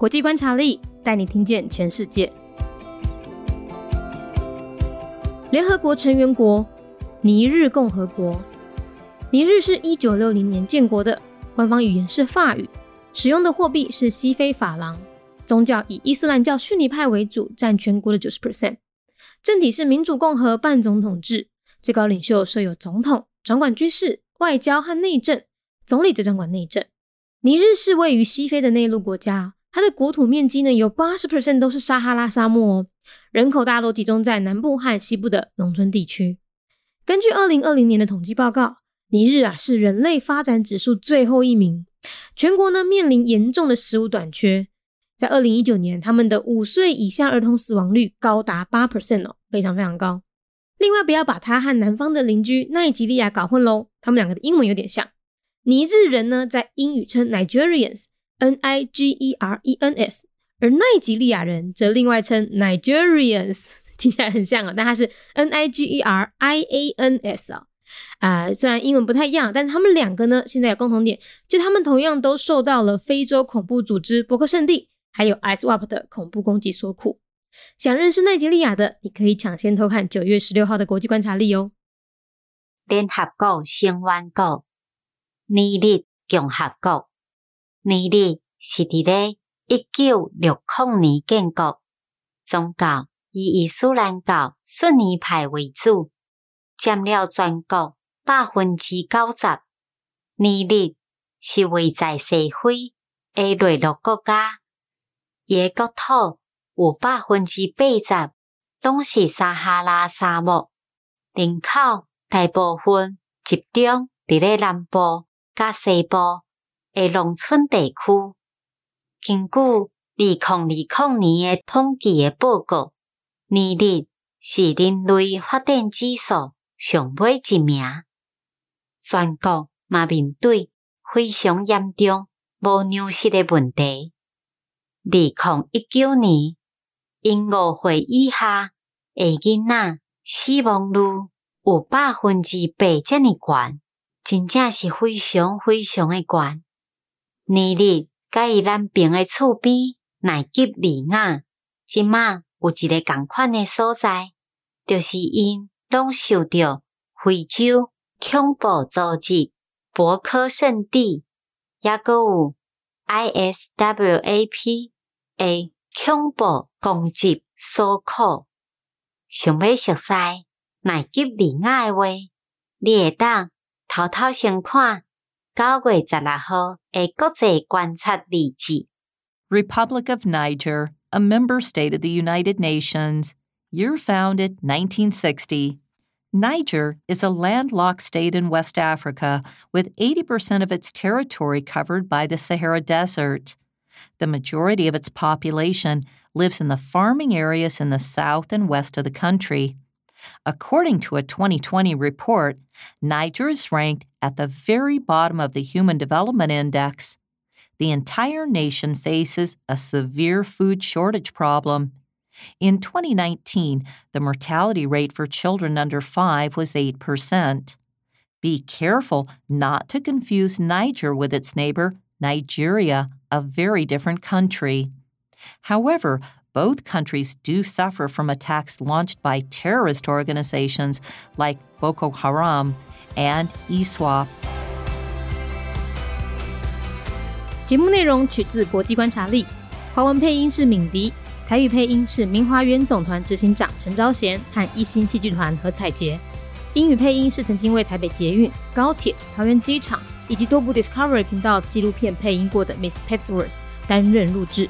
国际观察力带你听见全世界。联合国成员国尼日共和国，尼日是一九六零年建国的，官方语言是法语，使用的货币是西非法郎，宗教以伊斯兰教逊尼派为主，占全国的九十 percent。政体是民主共和半总统制，最高领袖设有总统，掌管军事、外交和内政，总理则掌管内政。尼日是位于西非的内陆国家。它的国土面积呢，有八十 percent 都是撒哈拉沙漠哦，人口大多集中在南部和西部的农村地区。根据二零二零年的统计报告，尼日啊是人类发展指数最后一名，全国呢面临严重的食物短缺。在二零一九年，他们的五岁以下儿童死亡率高达八 percent 哦，非常非常高。另外，不要把它和南方的邻居奈及利亚搞混喽，他们两个的英文有点像。尼日人呢，在英语称 Nigerians。N I G E R E N S，而奈及利亚人则另外称 Nigerians，听起来很像啊，但它是 N I G E R I A N S 啊，啊，虽然英文不太一样，但是他们两个呢，现在有共同点，就他们同样都受到了非洲恐怖组织伯克圣地还有 ISWAP 的恐怖攻击所苦。想认识奈及利亚的，你可以抢先偷看九月十六号的国际观察力哦。联合国成员国，尼日共和国。尼日是伫咧一九六零年建国，宗教以伊斯兰教逊尼派为主，占了全国百分之九十。尼日是位在西非诶内陆国家，伊国土有百分之八十拢是撒哈拉沙漠，人口大部分集中伫咧南部甲西部。诶，农村地区，根据二零二零年诶统计诶报告，年日是人类发展指数上尾一名，全国嘛面对非常严重无粮食诶问题。二零一九年，因五岁以下诶囡仔死亡率有百分之八遮尔悬，真正是非常非常诶悬。尼日甲伊南边诶厝边奈吉利亚，即马有一个共款诶所在，就是因拢受到非洲恐怖组织博科圣地，抑阁有 ISWAP 诶恐怖攻击所苦。想要熟悉奈吉利亚诶话，你会当偷偷先看。Republic of Niger, a member state of the United Nations, year founded 1960. Niger is a landlocked state in West Africa with 80% of its territory covered by the Sahara Desert. The majority of its population lives in the farming areas in the south and west of the country. According to a 2020 report, Niger is ranked at the very bottom of the Human Development Index. The entire nation faces a severe food shortage problem. In 2019, the mortality rate for children under 5 was 8%. Be careful not to confuse Niger with its neighbor, Nigeria, a very different country. However, both countries do suffer from attacks launched by terrorist organizations like Boko Haram and ISWAP. 节目内容取自国际观察力，华文配音是敏迪，台语配音是明华园总团执行长陈昭贤和一星戏剧团何彩杰，英语配音是曾经为台北捷运、高铁、桃园机场以及多部 Discovery 频道纪录片配音过的 Miss Pepsworth 担任录制。